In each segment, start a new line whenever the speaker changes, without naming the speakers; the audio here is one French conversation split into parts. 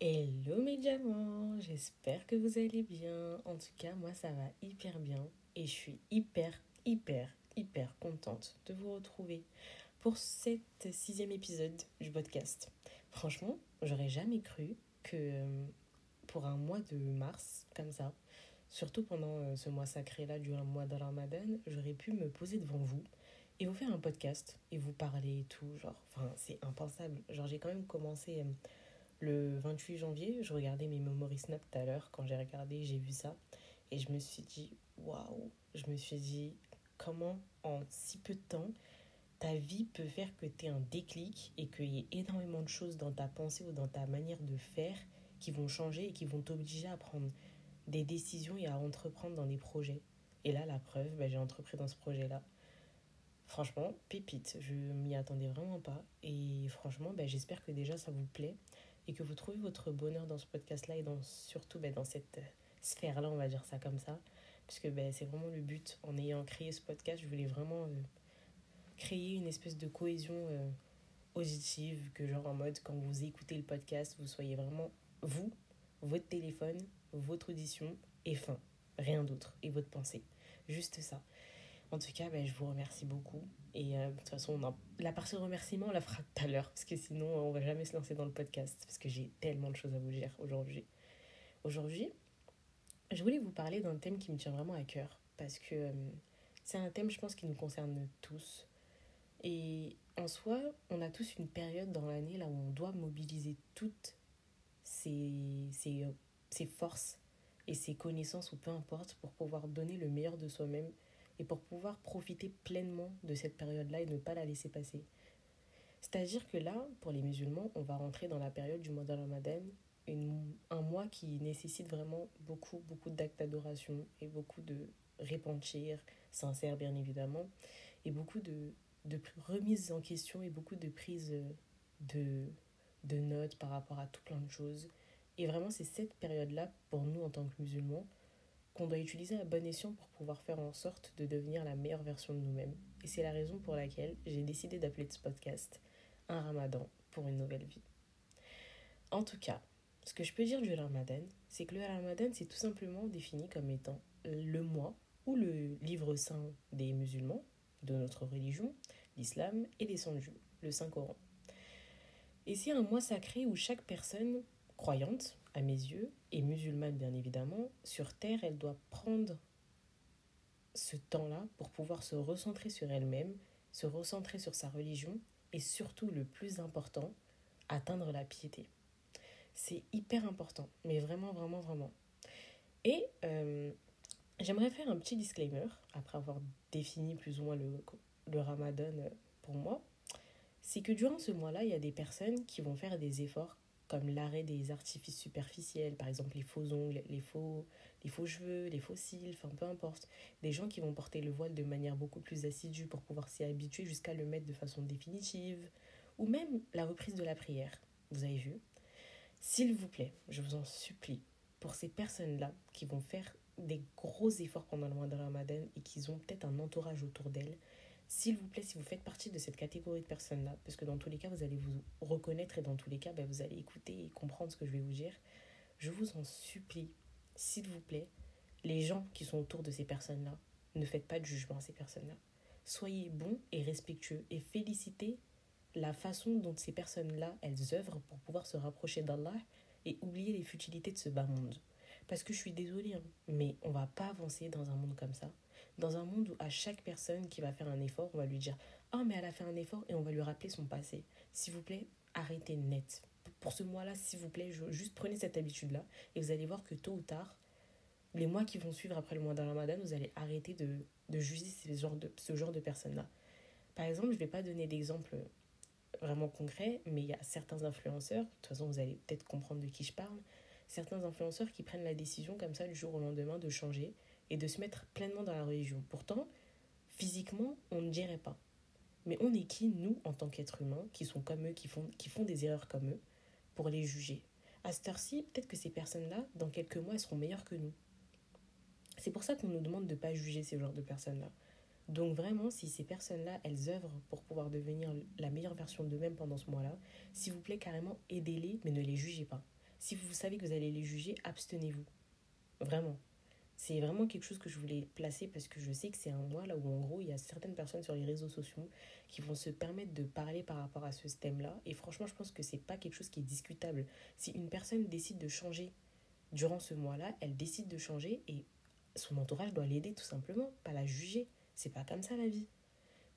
Hello mes diamants, j'espère que vous allez bien. En tout cas, moi ça va hyper bien et je suis hyper, hyper, hyper contente de vous retrouver pour cet sixième épisode du podcast. Franchement, j'aurais jamais cru que euh, pour un mois de mars, comme ça, surtout pendant euh, ce mois sacré là du mois de Ramadan, j'aurais pu me poser devant vous et vous faire un podcast et vous parler et tout. Genre, enfin, c'est impensable. Genre, j'ai quand même commencé. Le 28 janvier, je regardais mes memories snap tout à l'heure. Quand j'ai regardé, j'ai vu ça. Et je me suis dit, waouh! Je me suis dit, comment en si peu de temps, ta vie peut faire que tu aies un déclic et qu'il y ait énormément de choses dans ta pensée ou dans ta manière de faire qui vont changer et qui vont t'obliger à prendre des décisions et à entreprendre dans des projets. Et là, la preuve, ben, j'ai entrepris dans ce projet-là. Franchement, pépite, je m'y attendais vraiment pas. Et franchement, ben, j'espère que déjà ça vous plaît et que vous trouvez votre bonheur dans ce podcast-là et dans, surtout ben, dans cette euh, sphère-là, on va dire ça comme ça. Puisque ben, c'est vraiment le but. En ayant créé ce podcast, je voulais vraiment euh, créer une espèce de cohésion euh, positive, que genre en mode quand vous écoutez le podcast, vous soyez vraiment vous, votre téléphone, votre audition et fin. Rien d'autre. Et votre pensée. Juste ça. En tout cas, ben, je vous remercie beaucoup. Et euh, de toute façon, la partie remerciement, on la fera tout à l'heure. Parce que sinon, on va jamais se lancer dans le podcast. Parce que j'ai tellement de choses à vous dire aujourd'hui. Aujourd'hui, je voulais vous parler d'un thème qui me tient vraiment à cœur. Parce que euh, c'est un thème, je pense, qui nous concerne tous. Et en soi, on a tous une période dans l'année là où on doit mobiliser toutes ses, ses, ses forces et ses connaissances, ou peu importe, pour pouvoir donner le meilleur de soi-même et pour pouvoir profiter pleinement de cette période-là et ne pas la laisser passer. C'est-à-dire que là, pour les musulmans, on va rentrer dans la période du mois de Ramadan, un mois qui nécessite vraiment beaucoup, beaucoup d'actes d'adoration et beaucoup de repentir, sincère bien évidemment, et beaucoup de, de remises en question et beaucoup de prises de, de notes par rapport à tout plein de choses. Et vraiment, c'est cette période-là, pour nous en tant que musulmans, qu'on doit utiliser à bon escient pour pouvoir faire en sorte de devenir la meilleure version de nous-mêmes. Et c'est la raison pour laquelle j'ai décidé d'appeler ce podcast Un Ramadan pour une nouvelle vie. En tout cas, ce que je peux dire du Ramadan, c'est que le Ramadan, c'est tout simplement défini comme étant le mois ou le livre saint des musulmans, de notre religion, l'islam, et descendu, le Saint-Coran. Et c'est un mois sacré où chaque personne croyante, à mes yeux, et musulmane bien évidemment, sur Terre, elle doit prendre ce temps-là pour pouvoir se recentrer sur elle-même, se recentrer sur sa religion et surtout le plus important, atteindre la piété. C'est hyper important, mais vraiment, vraiment, vraiment. Et euh, j'aimerais faire un petit disclaimer, après avoir défini plus ou moins le, le ramadan pour moi, c'est que durant ce mois-là, il y a des personnes qui vont faire des efforts comme l'arrêt des artifices superficiels, par exemple les faux ongles, les faux, les faux cheveux, les faux cils, enfin peu importe. Des gens qui vont porter le voile de manière beaucoup plus assidue pour pouvoir s'y habituer jusqu'à le mettre de façon définitive, ou même la reprise de la prière. Vous avez vu? S'il vous plaît, je vous en supplie, pour ces personnes-là qui vont faire des gros efforts pendant le mois de Ramadan et qui ont peut-être un entourage autour d'elles, s'il vous plaît, si vous faites partie de cette catégorie de personnes-là, parce que dans tous les cas, vous allez vous reconnaître et dans tous les cas, ben, vous allez écouter et comprendre ce que je vais vous dire, je vous en supplie, s'il vous plaît, les gens qui sont autour de ces personnes-là, ne faites pas de jugement à ces personnes-là. Soyez bons et respectueux et félicitez la façon dont ces personnes-là, elles œuvrent pour pouvoir se rapprocher d'Allah et oublier les futilités de ce bas monde. Parce que je suis désolée, hein, mais on va pas avancer dans un monde comme ça dans un monde où à chaque personne qui va faire un effort, on va lui dire Ah, mais elle a fait un effort et on va lui rappeler son passé. S'il vous plaît, arrêtez net. Pour ce mois-là, s'il vous plaît, juste prenez cette habitude-là et vous allez voir que tôt ou tard, les mois qui vont suivre après le mois de Ramadan, vous allez arrêter de, de juger ce genre de, ce genre de personnes-là. Par exemple, je ne vais pas donner d'exemple vraiment concret, mais il y a certains influenceurs, de toute façon vous allez peut-être comprendre de qui je parle, certains influenceurs qui prennent la décision comme ça du jour au lendemain de changer et de se mettre pleinement dans la religion. Pourtant, physiquement, on ne dirait pas. Mais on est qui, nous, en tant qu'êtres humains, qui sont comme eux, qui font, qui font des erreurs comme eux, pour les juger? À cette heure-ci, peut-être que ces personnes-là, dans quelques mois, elles seront meilleures que nous. C'est pour ça qu'on nous demande de ne pas juger ces genres de personnes-là. Donc vraiment, si ces personnes-là, elles œuvrent pour pouvoir devenir la meilleure version d'eux-mêmes pendant ce mois-là, s'il vous plaît, carrément, aidez-les, mais ne les jugez pas. Si vous savez que vous allez les juger, abstenez-vous. Vraiment. C'est vraiment quelque chose que je voulais placer parce que je sais que c'est un mois là où en gros il y a certaines personnes sur les réseaux sociaux qui vont se permettre de parler par rapport à ce thème-là. Et franchement, je pense que c'est pas quelque chose qui est discutable. Si une personne décide de changer durant ce mois-là, elle décide de changer et son entourage doit l'aider tout simplement, pas la juger. C'est pas comme ça la vie.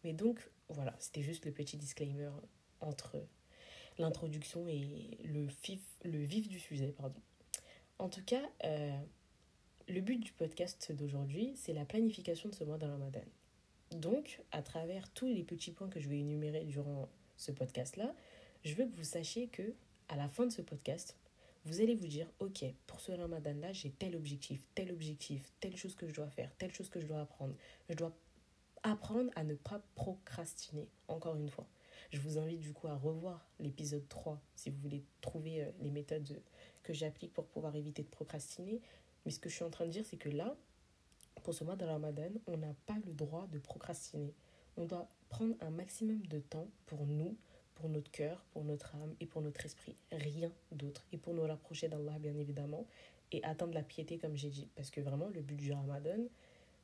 Mais donc, voilà, c'était juste le petit disclaimer entre l'introduction et le vif, le vif du sujet. Pardon. En tout cas, euh, le but du podcast d'aujourd'hui, c'est la planification de ce mois de Ramadan. Donc, à travers tous les petits points que je vais énumérer durant ce podcast-là, je veux que vous sachiez que à la fin de ce podcast, vous allez vous dire, ok, pour ce ramadan-là, j'ai tel objectif, tel objectif, telle chose que je dois faire, telle chose que je dois apprendre. Je dois apprendre à ne pas procrastiner, encore une fois. Je vous invite du coup à revoir l'épisode 3 si vous voulez trouver euh, les méthodes que j'applique pour pouvoir éviter de procrastiner. Mais ce que je suis en train de dire, c'est que là, pour ce mois de Ramadan, on n'a pas le droit de procrastiner. On doit prendre un maximum de temps pour nous, pour notre cœur, pour notre âme et pour notre esprit. Rien d'autre. Et pour nous rapprocher d'Allah, bien évidemment, et atteindre la piété, comme j'ai dit. Parce que vraiment, le but du Ramadan,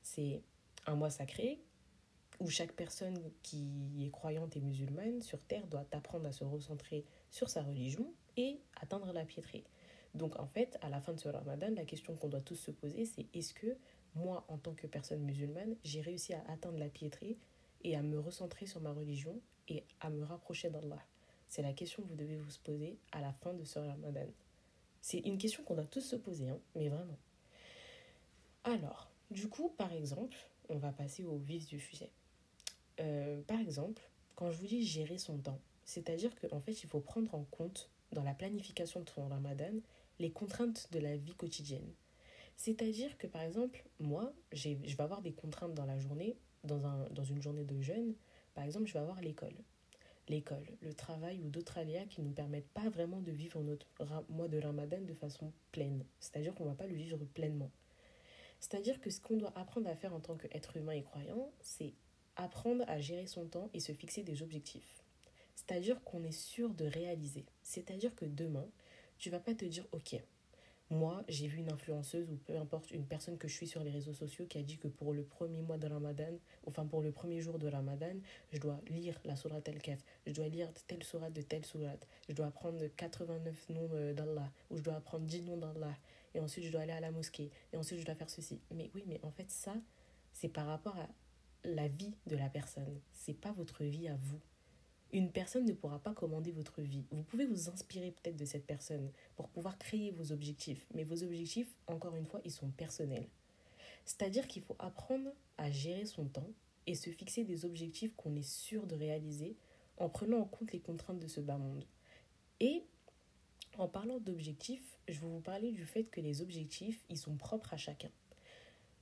c'est un mois sacré où chaque personne qui est croyante et musulmane sur terre doit apprendre à se recentrer sur sa religion et atteindre la piété. Donc en fait, à la fin de ce ramadan, la question qu'on doit tous se poser, c'est est-ce que moi, en tant que personne musulmane, j'ai réussi à atteindre la piété et à me recentrer sur ma religion et à me rapprocher d'Allah? C'est la question que vous devez vous poser à la fin de ce ramadan. C'est une question qu'on doit tous se poser, hein, mais vraiment. Alors, du coup, par exemple, on va passer au vif du sujet. Euh, par exemple, quand je vous dis gérer son temps, c'est-à-dire qu'en fait, il faut prendre en compte dans la planification de son ramadan les contraintes de la vie quotidienne. C'est-à-dire que par exemple, moi, je vais avoir des contraintes dans la journée, dans, un, dans une journée de jeûne. Par exemple, je vais avoir l'école. L'école, le travail ou d'autres aléas qui ne nous permettent pas vraiment de vivre notre mois de Ramadan de façon pleine. C'est-à-dire qu'on ne va pas le vivre pleinement. C'est-à-dire que ce qu'on doit apprendre à faire en tant qu'être humain et croyant, c'est apprendre à gérer son temps et se fixer des objectifs. C'est-à-dire qu'on est sûr de réaliser. C'est-à-dire que demain, tu vas pas te dire, ok, moi, j'ai vu une influenceuse ou peu importe, une personne que je suis sur les réseaux sociaux qui a dit que pour le premier mois de Ramadan, enfin pour le premier jour de Ramadan, je dois lire la sourate al-Kaf, je dois lire telle sourate de telle sourate, je dois apprendre 89 noms euh, d'Allah, ou je dois apprendre 10 noms d'Allah, et ensuite je dois aller à la mosquée, et ensuite je dois faire ceci. Mais oui, mais en fait, ça, c'est par rapport à la vie de la personne, c'est pas votre vie à vous. Une personne ne pourra pas commander votre vie. Vous pouvez vous inspirer peut-être de cette personne pour pouvoir créer vos objectifs. Mais vos objectifs, encore une fois, ils sont personnels. C'est-à-dire qu'il faut apprendre à gérer son temps et se fixer des objectifs qu'on est sûr de réaliser en prenant en compte les contraintes de ce bas monde. Et en parlant d'objectifs, je vais vous parler du fait que les objectifs, ils sont propres à chacun.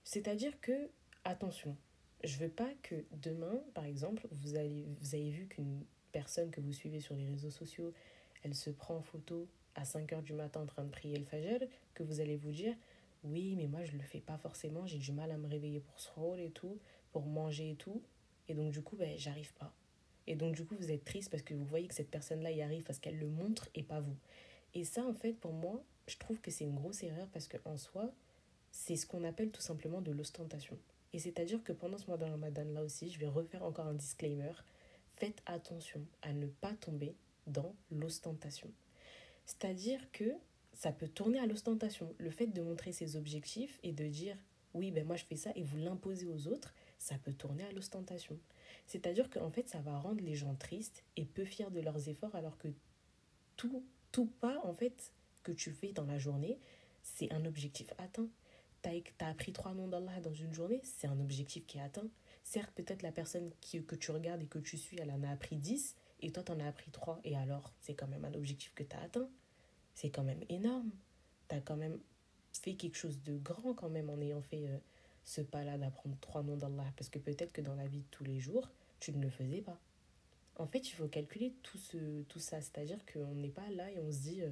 C'est-à-dire que, attention, je veux pas que demain, par exemple, vous, allez, vous avez vu qu'une personne que vous suivez sur les réseaux sociaux, elle se prend en photo à 5 heures du matin en train de prier le fajr, que vous allez vous dire oui, mais moi je le fais pas forcément, j'ai du mal à me réveiller pour ce rôle et tout, pour manger et tout, et donc du coup, ben, j'arrive pas. Et donc du coup, vous êtes triste parce que vous voyez que cette personne-là y arrive parce qu'elle le montre et pas vous. Et ça, en fait, pour moi, je trouve que c'est une grosse erreur parce qu'en soi, c'est ce qu'on appelle tout simplement de l'ostentation. Et c'est-à-dire que pendant ce mois de Ramadan là aussi, je vais refaire encore un disclaimer faites attention à ne pas tomber dans l'ostentation. C'est-à-dire que ça peut tourner à l'ostentation. Le fait de montrer ses objectifs et de dire oui, ben moi je fais ça et vous l'imposer aux autres, ça peut tourner à l'ostentation. C'est-à-dire qu'en fait, ça va rendre les gens tristes et peu fiers de leurs efforts alors que tout, tout pas en fait que tu fais dans la journée, c'est un objectif atteint. Tu as, as, appris trois noms d'Allah dans une journée, c'est un objectif qui est atteint. Certes, peut-être la personne qui, que tu regardes et que tu suis, elle en a appris 10 et toi, tu en as appris 3. Et alors, c'est quand même un objectif que tu as atteint. C'est quand même énorme. Tu quand même fait quelque chose de grand quand même en ayant fait euh, ce pas-là d'apprendre trois noms d'Allah. Parce que peut-être que dans la vie de tous les jours, tu ne le faisais pas. En fait, il faut calculer tout, ce, tout ça. C'est-à-dire qu'on n'est pas là et on se dit, euh,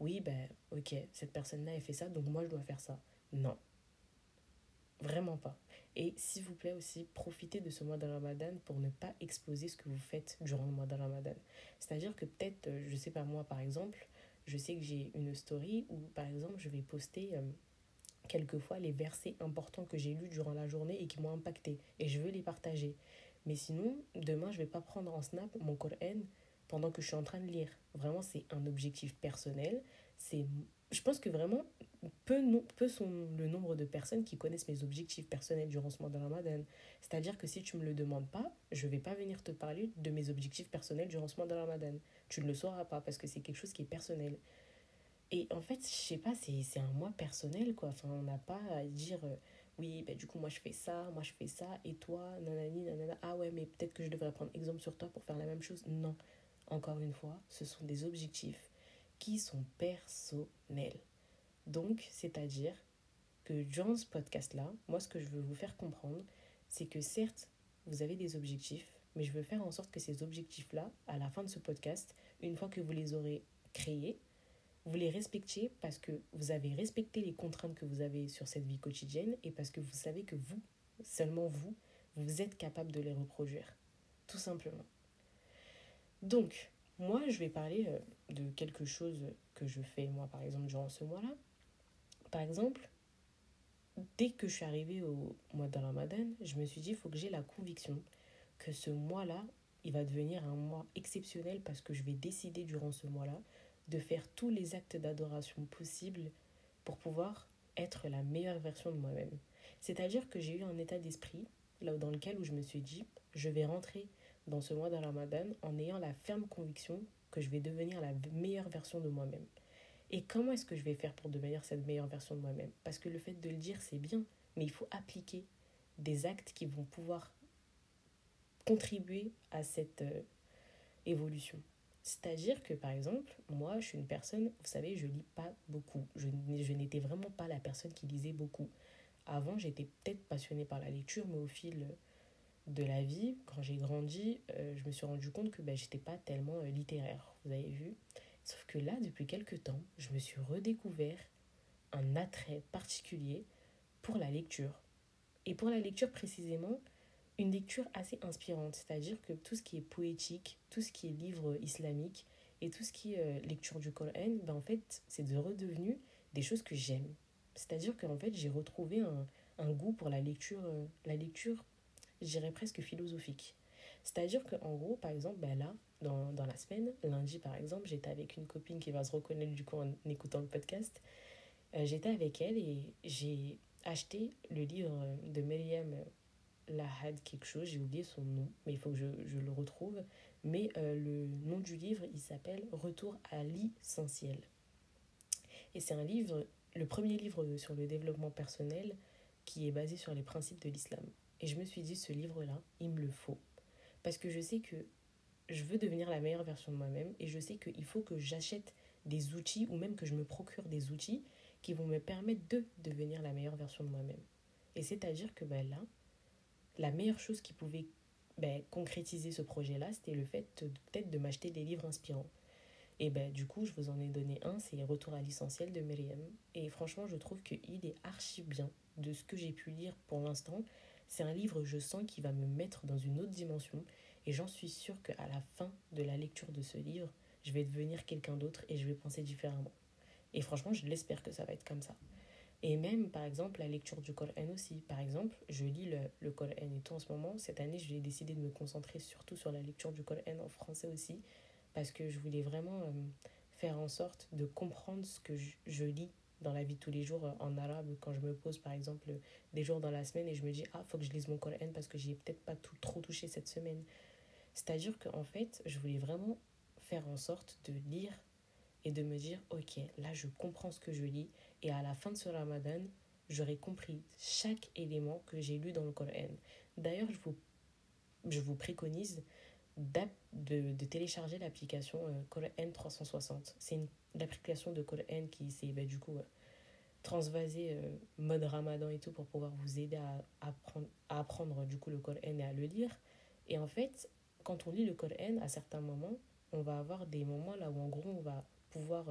oui, ben, ok, cette personne-là, elle fait ça, donc moi, je dois faire ça. Non. Vraiment pas. Et s'il vous plaît aussi, profitez de ce mois de Ramadan pour ne pas exposer ce que vous faites durant le mois de Ramadan. C'est-à-dire que peut-être, euh, je sais pas moi par exemple, je sais que j'ai une story où, par exemple, je vais poster euh, quelquefois les versets importants que j'ai lus durant la journée et qui m'ont impacté. Et je veux les partager. Mais sinon, demain, je vais pas prendre en snap mon Coran pendant que je suis en train de lire. Vraiment, c'est un objectif personnel. C'est, je pense que vraiment, peu, peu sont le nombre de personnes qui connaissent mes objectifs personnels durant ce mois de Ramadan. C'est-à-dire que si tu me le demandes pas, je vais pas venir te parler de mes objectifs personnels durant ce mois de Ramadan. Tu ne le sauras pas parce que c'est quelque chose qui est personnel. Et en fait, je sais pas, c'est un mois personnel, quoi. On n'a pas à dire, euh, oui, ben, du coup, moi je fais ça, moi je fais ça, et toi, nanani, nanana, ah ouais, mais peut-être que je devrais prendre exemple sur toi pour faire la même chose. Non, encore une fois, ce sont des objectifs qui sont personnels. Donc, c'est-à-dire que durant ce podcast-là, moi, ce que je veux vous faire comprendre, c'est que certes, vous avez des objectifs, mais je veux faire en sorte que ces objectifs-là, à la fin de ce podcast, une fois que vous les aurez créés, vous les respectiez parce que vous avez respecté les contraintes que vous avez sur cette vie quotidienne et parce que vous savez que vous, seulement vous, vous êtes capable de les reproduire. Tout simplement. Donc, moi, je vais parler euh, de quelque chose que je fais, moi, par exemple, durant ce mois-là. Par exemple, dès que je suis arrivée au mois de Ramadan, je me suis dit, il faut que j'ai la conviction que ce mois-là, il va devenir un mois exceptionnel parce que je vais décider durant ce mois-là de faire tous les actes d'adoration possibles pour pouvoir être la meilleure version de moi-même. C'est-à-dire que j'ai eu un état d'esprit là dans lequel où je me suis dit, je vais rentrer dans ce mois de Ramadan en ayant la ferme conviction que je vais devenir la meilleure version de moi-même. Et comment est-ce que je vais faire pour devenir cette meilleure version de moi-même? Parce que le fait de le dire, c'est bien, mais il faut appliquer des actes qui vont pouvoir contribuer à cette euh, évolution. C'est-à-dire que, par exemple, moi, je suis une personne, vous savez, je lis pas beaucoup. Je, je n'étais vraiment pas la personne qui lisait beaucoup. Avant, j'étais peut-être passionnée par la lecture, mais au fil de la vie, quand j'ai grandi, euh, je me suis rendu compte que ben, j'étais pas tellement euh, littéraire, vous avez vu. Sauf que là, depuis quelques temps, je me suis redécouvert un attrait particulier pour la lecture. Et pour la lecture précisément, une lecture assez inspirante, c'est-à-dire que tout ce qui est poétique, tout ce qui est livre islamique et tout ce qui est euh, lecture du Coran, ben en fait, c'est de redevenu des choses que j'aime. C'est-à-dire qu'en fait, j'ai retrouvé un, un, goût pour la lecture, la lecture je dirais presque philosophique. C'est-à-dire qu'en gros, par exemple, ben là, dans, dans, la semaine, lundi par exemple, j'étais avec une copine qui va se reconnaître du coup en écoutant le podcast. Euh, j'étais avec elle et j'ai acheté le livre de Myriam Lahad quelque chose, j'ai oublié son nom, mais il faut que je, je le retrouve. Mais euh, le nom du livre, il s'appelle Retour à l'essentiel. Et c'est un livre, le premier livre sur le développement personnel qui est basé sur les principes de l'islam. Et je me suis dit, ce livre-là, il me le faut. Parce que je sais que je veux devenir la meilleure version de moi-même et je sais qu'il faut que j'achète des outils ou même que je me procure des outils qui vont me permettre de devenir la meilleure version de moi-même. Et c'est-à-dire que ben là, la meilleure chose qui pouvait ben, concrétiser ce projet-là, c'était le fait peut-être de m'acheter des livres inspirants. Et ben du coup, je vous en ai donné un, c'est Retour à l'essentiel de Myriam. Et franchement, je trouve qu'il est archi bien de ce que j'ai pu lire pour l'instant. C'est un livre, je sens, qui va me mettre dans une autre dimension. Et j'en suis sûre qu'à la fin de la lecture de ce livre, je vais devenir quelqu'un d'autre et je vais penser différemment. Et franchement, je l'espère que ça va être comme ça. Et même, par exemple, la lecture du Coran aussi. Par exemple, je lis le, le Coran et tout en ce moment. Cette année, j'ai décidé de me concentrer surtout sur la lecture du Coran en français aussi. Parce que je voulais vraiment euh, faire en sorte de comprendre ce que je, je lis dans la vie de tous les jours euh, en arabe quand je me pose par exemple des jours dans la semaine et je me dis ah faut que je lise mon Coran parce que j'y ai peut-être pas tout, trop touché cette semaine. C'est à dire qu'en fait je voulais vraiment faire en sorte de lire et de me dire ok là je comprends ce que je lis et à la fin de ce ramadan j'aurai compris chaque élément que j'ai lu dans le Coran. D'ailleurs je vous je vous préconise de, de télécharger l'application euh, Coran 360 c'est l'application de Coran qui s'est bah, du coup euh, transvasé euh, mode ramadan et tout pour pouvoir vous aider à, apprendre, à apprendre du coup le Coran et à le lire. Et en fait, quand on lit le Coran, à certains moments, on va avoir des moments là où en gros on va pouvoir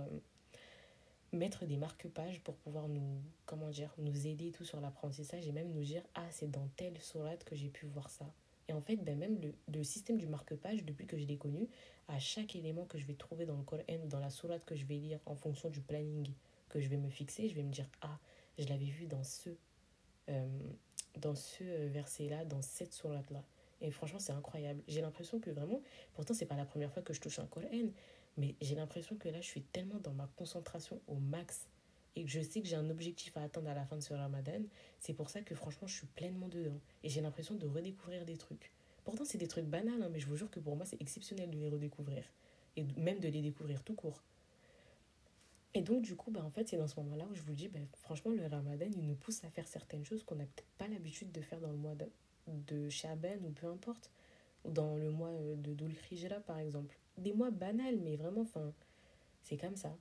mettre des marque-pages pour pouvoir nous, comment dire, nous aider tout sur l'apprentissage et même nous dire ah c'est dans telle sourate que j'ai pu voir ça. Et en fait, ben même le, le système du marque-page, depuis que je l'ai connu, à chaque élément que je vais trouver dans le Coran ou dans la sourate que je vais lire en fonction du planning que je vais me fixer, je vais me dire Ah, je l'avais vu dans ce, euh, dans ce verset-là, dans cette sourate-là. Et franchement, c'est incroyable. J'ai l'impression que vraiment, pourtant, c'est pas la première fois que je touche un Coran, mais j'ai l'impression que là, je suis tellement dans ma concentration au max et que je sais que j'ai un objectif à atteindre à la fin de ce ramadan. C'est pour ça que franchement, je suis pleinement dedans. Et j'ai l'impression de redécouvrir des trucs. Pourtant, c'est des trucs banals, hein, mais je vous jure que pour moi, c'est exceptionnel de les redécouvrir. Et même de les découvrir tout court. Et donc, du coup, bah, en fait, c'est dans ce moment-là où je vous dis, bah, franchement, le ramadan, il nous pousse à faire certaines choses qu'on n'a peut-être pas l'habitude de faire dans le mois de, de Shaban ou peu importe. Ou dans le mois euh, de Dul par exemple. Des mois banals, mais vraiment, enfin, c'est comme ça.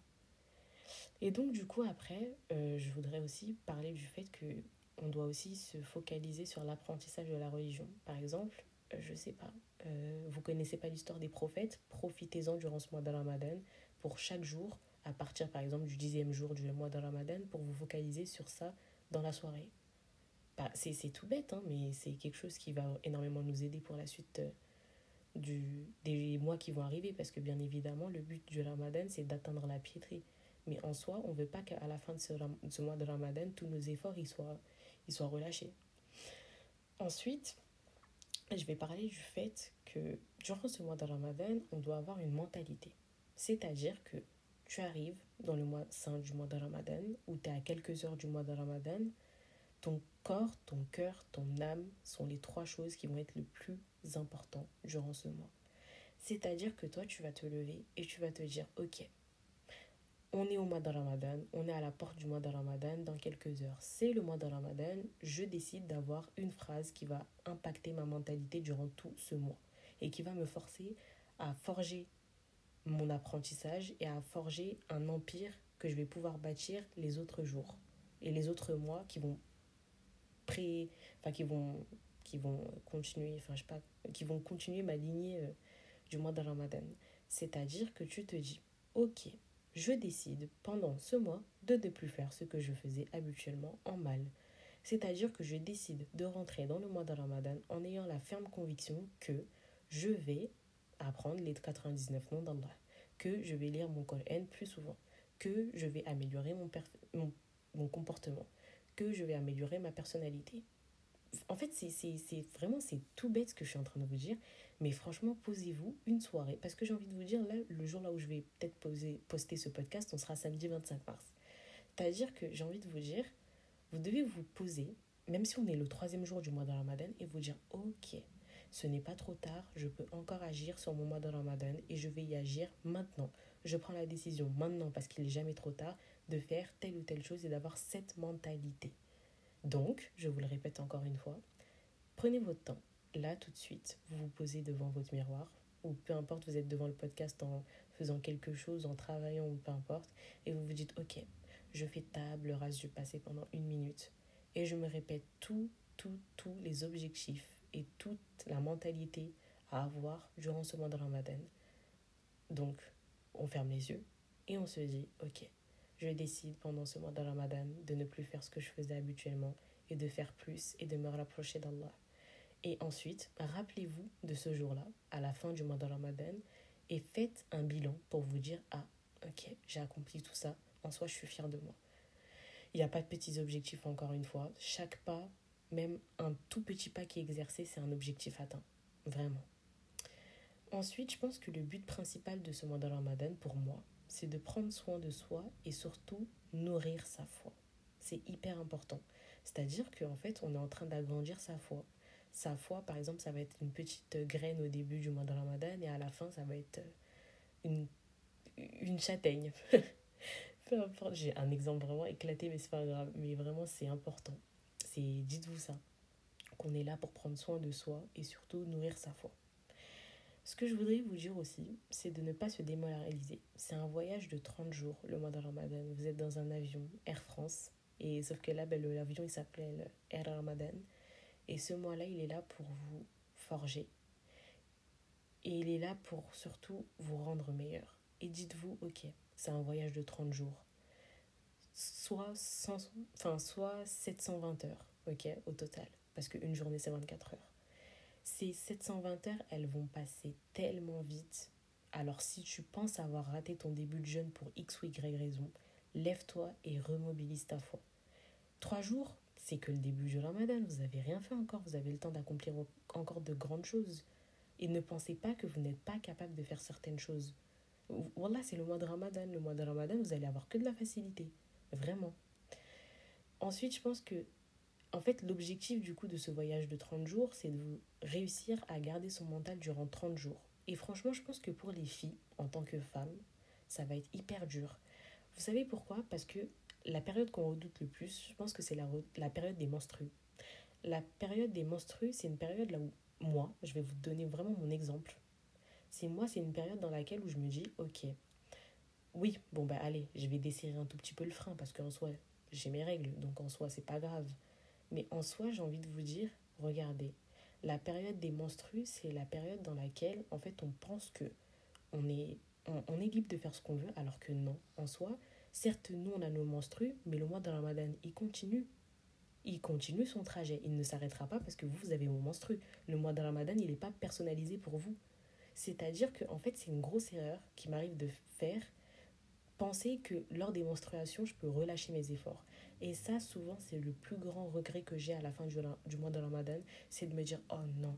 Et donc, du coup, après, euh, je voudrais aussi parler du fait que on doit aussi se focaliser sur l'apprentissage de la religion. Par exemple, euh, je sais pas, euh, vous connaissez pas l'histoire des prophètes, profitez-en durant ce mois de Ramadan pour chaque jour, à partir par exemple du dixième jour du mois de Ramadan, pour vous focaliser sur ça dans la soirée. Bah, c'est tout bête, hein, mais c'est quelque chose qui va énormément nous aider pour la suite euh, du, des mois qui vont arriver, parce que bien évidemment, le but du Ramadan, c'est d'atteindre la piétrie. Mais en soi, on ne veut pas qu'à la fin de ce, mois de Ramadan, tous nos efforts soient, soient relâchés. Ensuite, je vais parler du fait que durant ce mois de Ramadan, on doit avoir une mentalité. C'est-à-dire que tu arrives dans le mois saint du mois de Ramadan, ou tu es à quelques heures du mois de Ramadan, ton corps, ton cœur, ton âme sont les trois choses qui vont être le plus important durant ce mois. C'est-à-dire que toi, tu vas te lever et tu vas te dire, ok, on est au mois de Ramadan, on est à la porte du mois de Ramadan dans quelques heures. C'est le mois de Ramadan, je décide d'avoir une phrase qui va impacter ma mentalité durant tout ce mois et qui va me forcer à forger mon apprentissage et à forger un empire que je vais pouvoir bâtir les autres jours et les autres mois qui vont pré enfin qui vont qui vont continuer enfin je sais pas qui vont continuer ma lignée euh, du mois de Ramadan. C'est-à-dire que tu te dis OK, je décide pendant ce mois de ne plus faire ce que je faisais habituellement en mal. C'est-à-dire que je décide de rentrer dans le mois de Ramadan en ayant la ferme conviction que je vais apprendre les 99 noms d'Allah, que je vais lire mon Coran plus souvent, que je vais améliorer mon, comportement, que je vais améliorer ma personnalité. En fait, c'est vraiment c'est tout bête ce que je suis en train de vous dire, mais franchement, posez-vous une soirée. Parce que j'ai envie de vous dire, là, le jour là où je vais peut-être poster ce podcast, on sera samedi 25 mars. C'est-à-dire que j'ai envie de vous dire, vous devez vous poser, même si on est le troisième jour du mois de Ramadan, et vous dire, ok, ce n'est pas trop tard, je peux encore agir sur mon mois de Ramadan et je vais y agir maintenant. Je prends la décision maintenant parce qu'il n'est jamais trop tard de faire telle ou telle chose et d'avoir cette mentalité. Donc, je vous le répète encore une fois, prenez votre temps, là tout de suite, vous vous posez devant votre miroir, ou peu importe, vous êtes devant le podcast en faisant quelque chose, en travaillant ou peu importe, et vous vous dites, ok, je fais table rase du passé pendant une minute, et je me répète tout, tout, tous les objectifs et toute la mentalité à avoir durant ce mois de Ramadan. Donc, on ferme les yeux et on se dit, ok, je décide pendant ce mois de Ramadan de ne plus faire ce que je faisais habituellement et de faire plus et de me rapprocher d'Allah. Et ensuite, rappelez-vous de ce jour-là, à la fin du mois de Ramadan, et faites un bilan pour vous dire Ah, ok, j'ai accompli tout ça, en soi, je suis fière de moi. Il n'y a pas de petits objectifs, encore une fois. Chaque pas, même un tout petit pas qui est exercé, c'est un objectif atteint. Vraiment. Ensuite, je pense que le but principal de ce mois de Ramadan, pour moi, c'est de prendre soin de soi et surtout nourrir sa foi. C'est hyper important. C'est-à-dire qu'en fait, on est en train d'agrandir sa foi sa foi, par exemple, ça va être une petite graine au début du mois de Ramadan et à la fin, ça va être euh, une, une châtaigne. Peu importe, j'ai un exemple vraiment éclaté, mais c'est pas grave. Mais vraiment, c'est important. C'est, dites-vous ça, qu'on est là pour prendre soin de soi et surtout nourrir sa foi. Ce que je voudrais vous dire aussi, c'est de ne pas se démoraliser. C'est un voyage de 30 jours, le mois de Ramadan. Vous êtes dans un avion, Air France, et sauf que là, ben, l'avion, il s'appelait Air Ramadan. Et ce mois-là, il est là pour vous forger. Et il est là pour surtout vous rendre meilleur. Et dites-vous, ok, c'est un voyage de 30 jours. Soit, enfin, soit 720 heures, ok, au total. Parce qu'une journée, c'est 24 heures. Ces 720 heures, elles vont passer tellement vite. Alors si tu penses avoir raté ton début de jeûne pour X ou Y raison, lève-toi et remobilise ta foi. Trois jours, c'est que le début du ramadan, vous n'avez rien fait encore, vous avez le temps d'accomplir encore de grandes choses. Et ne pensez pas que vous n'êtes pas capable de faire certaines choses. Voilà, c'est le mois de ramadan. Le mois de ramadan, vous allez avoir que de la facilité. Vraiment. Ensuite, je pense que, en fait, l'objectif du coup de ce voyage de 30 jours, c'est de réussir à garder son mental durant 30 jours. Et franchement, je pense que pour les filles, en tant que femmes, ça va être hyper dur. Vous savez pourquoi? Parce que la période qu'on redoute le plus, je pense que c'est la, la période des menstrues. La période des menstrues, c'est une période là où moi, je vais vous donner vraiment mon exemple. C'est moi, c'est une période dans laquelle où je me dis, ok, oui, bon bah allez, je vais desserrer un tout petit peu le frein parce qu'en soi, j'ai mes règles, donc en soi, c'est pas grave. Mais en soi, j'ai envie de vous dire, regardez, la période des menstrues, c'est la période dans laquelle, en fait, on pense que on est, on, libre de faire ce qu'on veut, alors que non, en soi, certes, nous, on a nos menstrues, mais le mois de Ramadan, il continue. Il continue son trajet. Il ne s'arrêtera pas parce que vous, vous avez vos menstrues. Le mois de Ramadan, il n'est pas personnalisé pour vous. C'est-à-dire que, en fait, c'est une grosse erreur qui m'arrive de faire penser que lors des menstruations, je peux relâcher mes efforts. Et ça, souvent, c'est le plus grand regret que j'ai à la fin du, mois de Ramadan, c'est de me dire, oh non,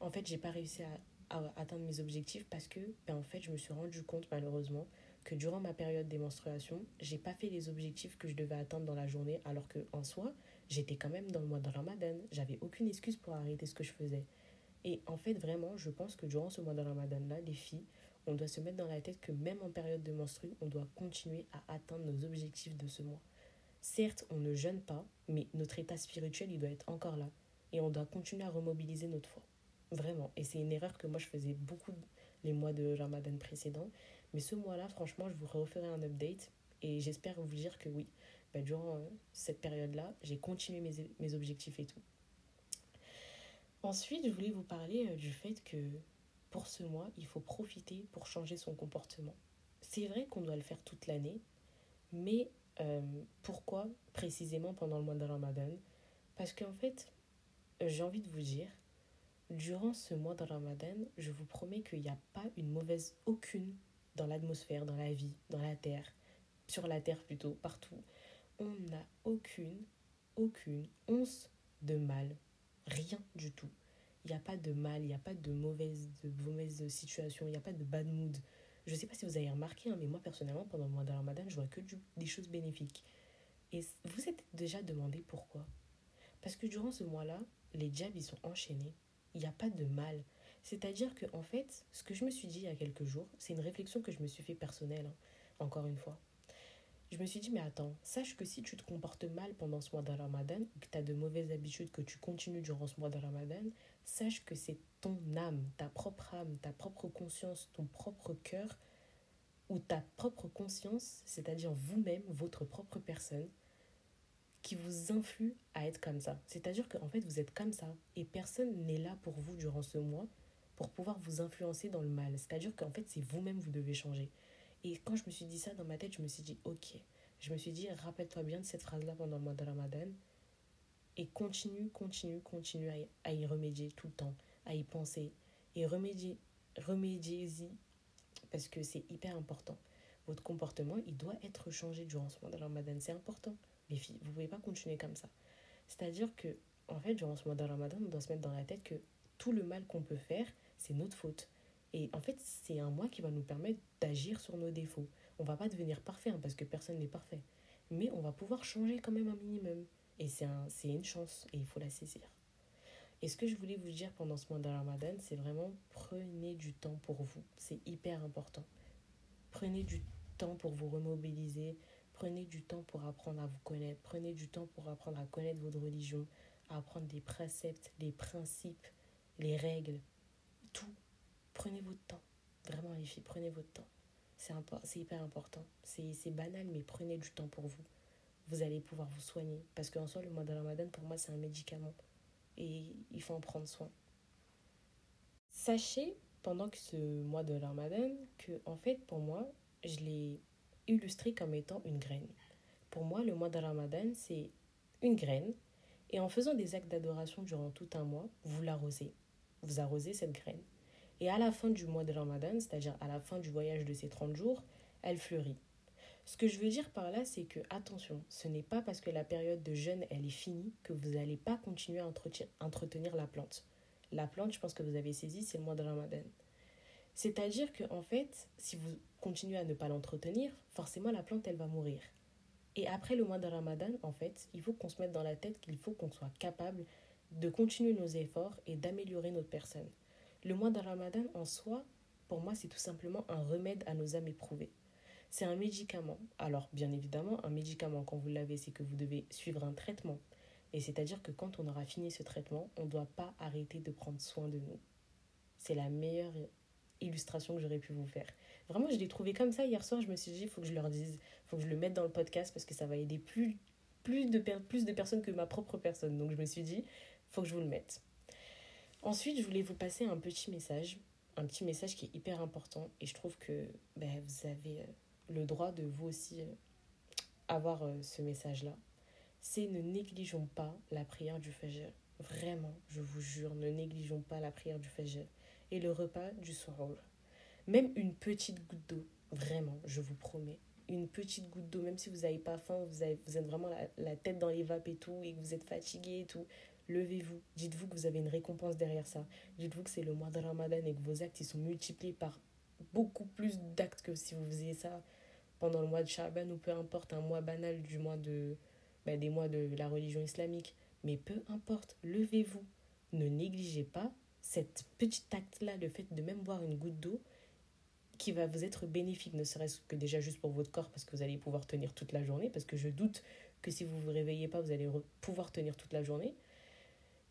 en fait, j'ai pas réussi à, à, atteindre mes objectifs parce que, ben, en fait, je me suis rendu compte, malheureusement, que durant ma période des menstruations, j'ai pas fait les objectifs que je devais atteindre dans la journée, alors que, en soi, j'étais quand même dans le mois de Ramadan. J'avais aucune excuse pour arrêter ce que je faisais. Et en fait, vraiment, je pense que durant ce mois de Ramadan-là, les filles, on doit se mettre dans la tête que même en période de menstru, on doit continuer à atteindre nos objectifs de ce mois. Certes, on ne jeûne pas, mais notre état spirituel, il doit être encore là. Et on doit continuer à remobiliser notre foi. Vraiment. Et c'est une erreur que moi, je faisais beaucoup les mois de Ramadan précédents. Mais ce mois-là, franchement, je vous referai un update. Et j'espère vous dire que oui, bah, durant euh, cette période-là, j'ai continué mes, objectifs et tout. Ensuite, je voulais vous parler euh, du fait que pour ce mois, il faut profiter pour changer son comportement. C'est vrai qu'on doit le faire toute l'année, mais euh, pourquoi précisément pendant le mois de Ramadan? Parce qu'en fait, j'ai envie de vous dire, durant ce mois de Ramadan, je vous promets qu'il n'y a pas une mauvaise aucune dans l'atmosphère, dans la vie, dans la terre, sur la terre plutôt, partout. On n'a aucune, aucune once de mal, rien du tout il n'y a pas de mal, il n'y a pas de mauvaise, de mauvaise situation, il n'y a pas de bad mood. Je ne sais pas si vous avez remarqué, hein, mais moi personnellement, pendant le mois de Ramadan, je vois que des choses bénéfiques. Et vous êtes déjà demandé pourquoi? Parce que durant ce mois-là, les diables, ils sont enchaînés. Il n'y a pas de mal. C'est-à-dire que, en fait, ce que je me suis dit il y a quelques jours, c'est une réflexion que je me suis fait personnelle, hein, encore une fois je me suis dit, mais attends, sache que si tu te comportes mal pendant ce mois de Ramadan, que tu as de mauvaises habitudes, que tu continues durant ce mois de Ramadan, sache que c'est ton âme, ta propre âme, ta propre conscience, ton propre cœur, ou ta propre conscience, c'est-à-dire vous-même, votre propre personne, qui vous influe à être comme ça. C'est-à-dire qu'en fait, vous êtes comme ça, et personne n'est là pour vous durant ce mois pour pouvoir vous influencer dans le mal. C'est-à-dire qu'en fait, c'est vous-même, vous devez changer. Et quand je me suis dit ça dans ma tête, je me suis dit, ok. Je me suis dit, rappelle-toi bien de cette phrase-là pendant le mois de Ramadan. Et continue, continue, continue à y, remédier tout le temps, à y penser. Et remédier, remédiez-y parce que c'est hyper important. Votre comportement, il doit être changé durant ce mois de Ramadan. C'est important, les filles. Vous pouvez pas continuer comme ça. C'est-à-dire que, en fait, durant ce mois de Ramadan, on doit se mettre dans la tête que tout le mal qu'on peut faire, c'est notre faute. Et en fait, c'est un mois qui va nous permettre d'agir sur nos défauts. On va pas devenir parfait, hein, parce que personne n'est parfait. Mais on va pouvoir changer quand même un minimum. Et c'est un, une chance, et il faut la saisir. Et ce que je voulais vous dire pendant ce mois de Ramadan, c'est vraiment prenez du temps pour vous. C'est hyper important. Prenez du temps pour vous remobiliser. Prenez du temps pour apprendre à vous connaître. Prenez du temps pour apprendre à connaître votre religion, apprendre des préceptes, les principes, les règles, tout Prenez votre temps. Vraiment, les filles, prenez votre temps. C'est hyper important. C'est banal, mais prenez du temps pour vous. Vous allez pouvoir vous soigner. Parce qu'en soi, le mois de Ramadan, pour moi, c'est un médicament. Et il faut en prendre soin. Sachez, pendant que ce mois de Ramadan, que, en fait, pour moi, je l'ai illustré comme étant une graine. Pour moi, le mois de Ramadan, c'est une graine. Et en faisant des actes d'adoration durant tout un mois, vous l'arrosez vous arrosez cette graine. Et à la fin du mois de Ramadan, c'est-à-dire à la fin du voyage de ces 30 jours, elle fleurit. Ce que je veux dire par là, c'est que attention, ce n'est pas parce que la période de jeûne elle est finie que vous n'allez pas continuer à entretenir la plante. La plante, je pense que vous avez saisi, c'est le mois de Ramadan. C'est-à-dire que en fait, si vous continuez à ne pas l'entretenir, forcément la plante elle va mourir. Et après le mois de Ramadan, en fait, il faut qu'on se mette dans la tête qu'il faut qu'on soit capable de continuer nos efforts et d'améliorer notre personne. Le mois de Ramadan en soi, pour moi, c'est tout simplement un remède à nos âmes éprouvées. C'est un médicament. Alors, bien évidemment, un médicament, quand vous l'avez, c'est que vous devez suivre un traitement. Et c'est-à-dire que quand on aura fini ce traitement, on ne doit pas arrêter de prendre soin de nous. C'est la meilleure illustration que j'aurais pu vous faire. Vraiment, je l'ai trouvé comme ça hier soir. Je me suis dit, il faut que je leur dise, faut que je le mette dans le podcast parce que ça va aider plus, plus, de, plus de personnes que ma propre personne. Donc, je me suis dit, faut que je vous le mette. Ensuite, je voulais vous passer un petit message. Un petit message qui est hyper important. Et je trouve que ben, vous avez euh, le droit de vous aussi euh, avoir euh, ce message-là. C'est ne négligeons pas la prière du Fajr. Vraiment, je vous jure, ne négligeons pas la prière du Fajr et le repas du soir. Même une petite goutte d'eau, vraiment, je vous promets. Une petite goutte d'eau, même si vous n'avez pas faim, vous, avez, vous êtes vraiment la, tête dans les vapes et tout, et que vous êtes fatigué et tout, levez-vous. Dites-vous que vous avez une récompense derrière ça. Dites-vous que c'est le mois de Ramadan et que vos actes ils sont multipliés par beaucoup plus d'actes que si vous faisiez ça pendant le mois de Shaban ou peu importe, un mois banal du mois de, ben, des mois de la religion islamique. Mais peu importe, levez-vous. Ne négligez pas cette petite acte-là, le fait de même boire une goutte d'eau, qui va vous être bénéfique, ne serait-ce que déjà juste pour votre corps, parce que vous allez pouvoir tenir toute la journée, parce que je doute que si vous vous réveillez pas, vous allez pouvoir tenir toute la journée.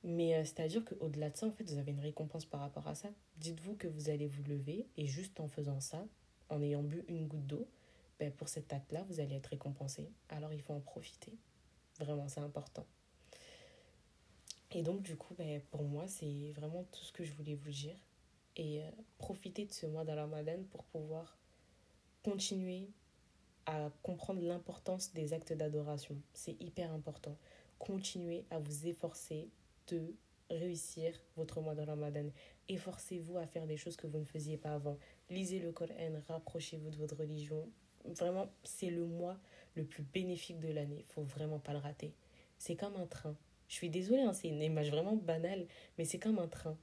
Mais euh, c'est-à-dire qu'au-delà de ça, en fait, vous avez une récompense par rapport à ça. Dites-vous que vous allez vous lever et juste en faisant ça, en ayant bu une goutte d'eau, ben, pour cet acte-là, vous allez être récompensé. Alors il faut en profiter. Vraiment, c'est important. Et donc, du coup, ben, pour moi, c'est vraiment tout ce que je voulais vous dire. Et euh, profiter de ce mois de Ramadan pour pouvoir continuer à comprendre l'importance des actes d'adoration. C'est hyper important. Continuez à vous efforcer de réussir votre mois de Ramadan. Efforcez-vous à faire des choses que vous ne faisiez pas avant. Lisez le Coran, rapprochez-vous de votre religion. Vraiment, c'est le mois le plus bénéfique de l'année. Faut vraiment pas le rater. C'est comme un train. Je suis désolée, hein, c'est une image vraiment banale, mais c'est comme un train.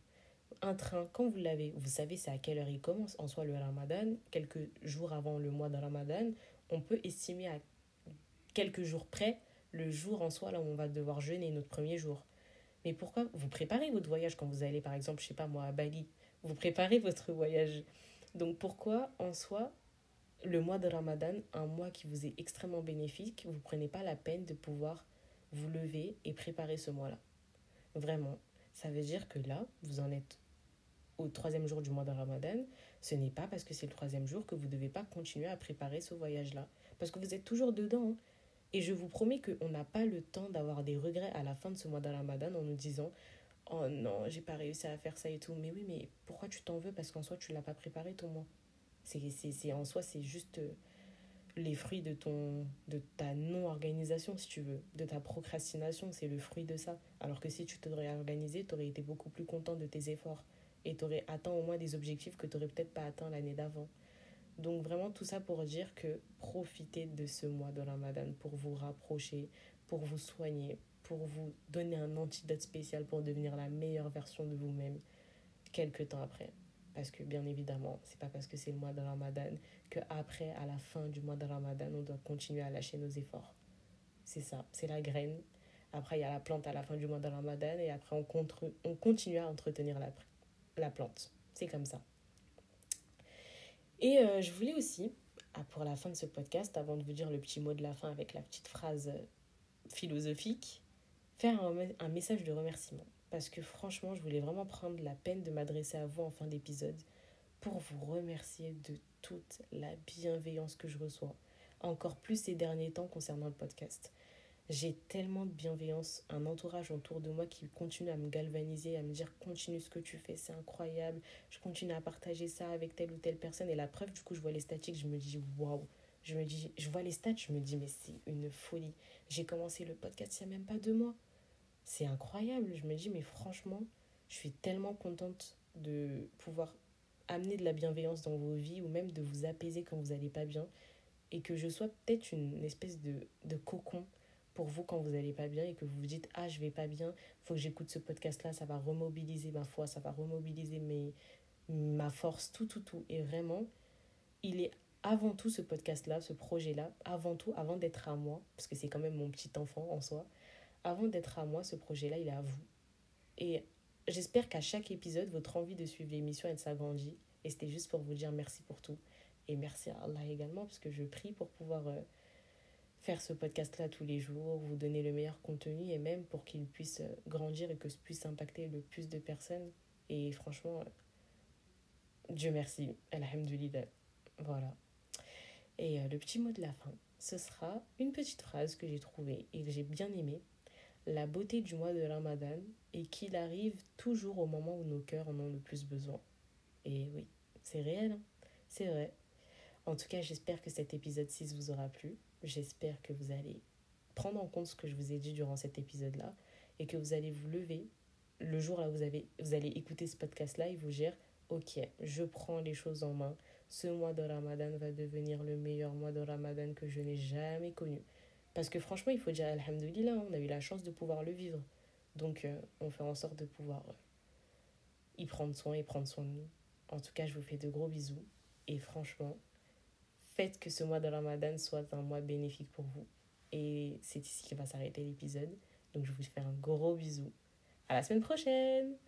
Un train, quand vous l'avez, vous savez c'est à quelle heure il commence. En soit le Ramadan, quelques jours avant le mois de Ramadan, on peut estimer à quelques jours près le jour en soi là où on va devoir jeûner notre premier jour. Mais pourquoi? Vous préparez votre voyage quand vous allez par exemple, je sais pas moi, à Bali Vous préparez votre voyage. Donc pourquoi en soi le mois de Ramadan, un mois qui vous est extrêmement bénéfique, vous prenez pas la peine de pouvoir vous lever et préparer ce mois-là. Vraiment, ça veut dire que là, vous en êtes au troisième jour du mois de Ramadan. Ce n'est pas parce que c'est le troisième jour que vous ne devez pas continuer à préparer ce voyage-là. Parce que vous êtes toujours dedans. Hein. Et je vous promets qu'on n'a pas le temps d'avoir des regrets à la fin de ce mois de Ramadan en nous disant Oh non, j'ai pas réussi à faire ça et tout. Mais oui, mais pourquoi tu t'en veux? Parce qu'en soi, tu l'as pas préparé ton mois. C'est, en soi, c'est juste euh, les fruits de ton de ta non-organisation si tu veux, de ta procrastination, c'est le fruit de ça. Alors que si tu t'aurais organisé, tu aurais été beaucoup plus content de tes efforts et tu aurais atteint au moins des objectifs que tu n'aurais peut-être pas atteint l'année d'avant. Donc vraiment tout ça pour dire que profitez de ce mois de Ramadan pour vous rapprocher, pour vous soigner, pour vous donner un antidote spécial pour devenir la meilleure version de vous-même quelques temps après. Parce que bien évidemment, c'est pas parce que c'est le mois de Ramadan que après, à la fin du mois de Ramadan, on doit continuer à lâcher nos efforts. C'est ça, c'est la graine. Après, il y a la plante à la fin du mois de Ramadan et après, on, contre, on continue à entretenir la, la plante. C'est comme ça. Et euh, je voulais aussi, ah, pour la fin de ce podcast, avant de vous dire le petit mot de la fin avec la petite phrase euh, philosophique, faire un, un message de remerciement parce que franchement, je voulais vraiment prendre la peine de m'adresser à vous en fin d'épisode pour vous remercier de toute la bienveillance que je reçois, encore plus ces derniers temps concernant le podcast. J'ai tellement de bienveillance, un entourage autour de moi qui continue à me galvaniser, à me dire continue ce que tu fais, c'est incroyable, je continue à partager ça avec telle ou telle personne. Et la preuve, du coup, je vois les statiques, je me dis waouh, je me dis, je vois les stats, je me dis mais c'est une folie. J'ai commencé le podcast il n'y a même pas deux mois c'est incroyable. Je me dis, mais franchement, Je suis tellement contente de pouvoir amener de la bienveillance dans vos vies ou même de vous apaiser quand vous n'allez pas bien et que je sois peut-être une espèce de, de cocon pour vous quand vous n'allez pas bien et que vous vous dites ah je vais pas bien faut que j'écoute ce podcast là ça va remobiliser ma foi ça va remobiliser mes ma force tout tout tout et vraiment il est avant tout ce podcast là ce projet là avant tout avant d'être à moi parce que c'est quand même mon petit enfant en soi avant d'être à moi ce projet là il est à vous et J'espère qu'à chaque épisode, votre envie de suivre l'émission, elle s'agrandit. Et c'était juste pour vous dire merci pour tout. Et merci à Allah également, parce que je prie pour pouvoir euh, faire ce podcast-là tous les jours, vous donner le meilleur contenu et même pour qu'il puisse euh, grandir et que ce puisse impacter le plus de personnes. Et franchement, euh, Dieu merci. Alhamdulillah. Voilà. Et le petit mot de la fin, ce sera une petite phrase que j'ai trouvée et que j'ai bien aimée la beauté du mois de Ramadan est qu'il arrive toujours au moment où nos cœurs en ont le plus besoin. Et oui, c'est réel, hein. c'est vrai. En tout cas, j'espère que cet épisode 6 vous aura plu. J'espère que vous allez prendre en compte ce que je vous ai dit durant cet épisode-là et que vous allez vous lever le jour là où vous, avez, vous allez écouter ce podcast-là et vous dire Ok, je prends les choses en main. Ce mois de Ramadan va devenir le meilleur mois de Ramadan que je n'ai jamais connu. Parce que franchement, il faut dire Alhamdulillah, on a eu la chance de pouvoir le vivre. Donc, euh, on fait en sorte de pouvoir euh, y prendre soin et prendre soin de nous. En tout cas, je vous fais de gros bisous. Et franchement, faites que ce mois de Ramadan soit un mois bénéfique pour vous. Et c'est ici que va s'arrêter l'épisode. Donc, je vous fais un gros bisou. À la semaine prochaine!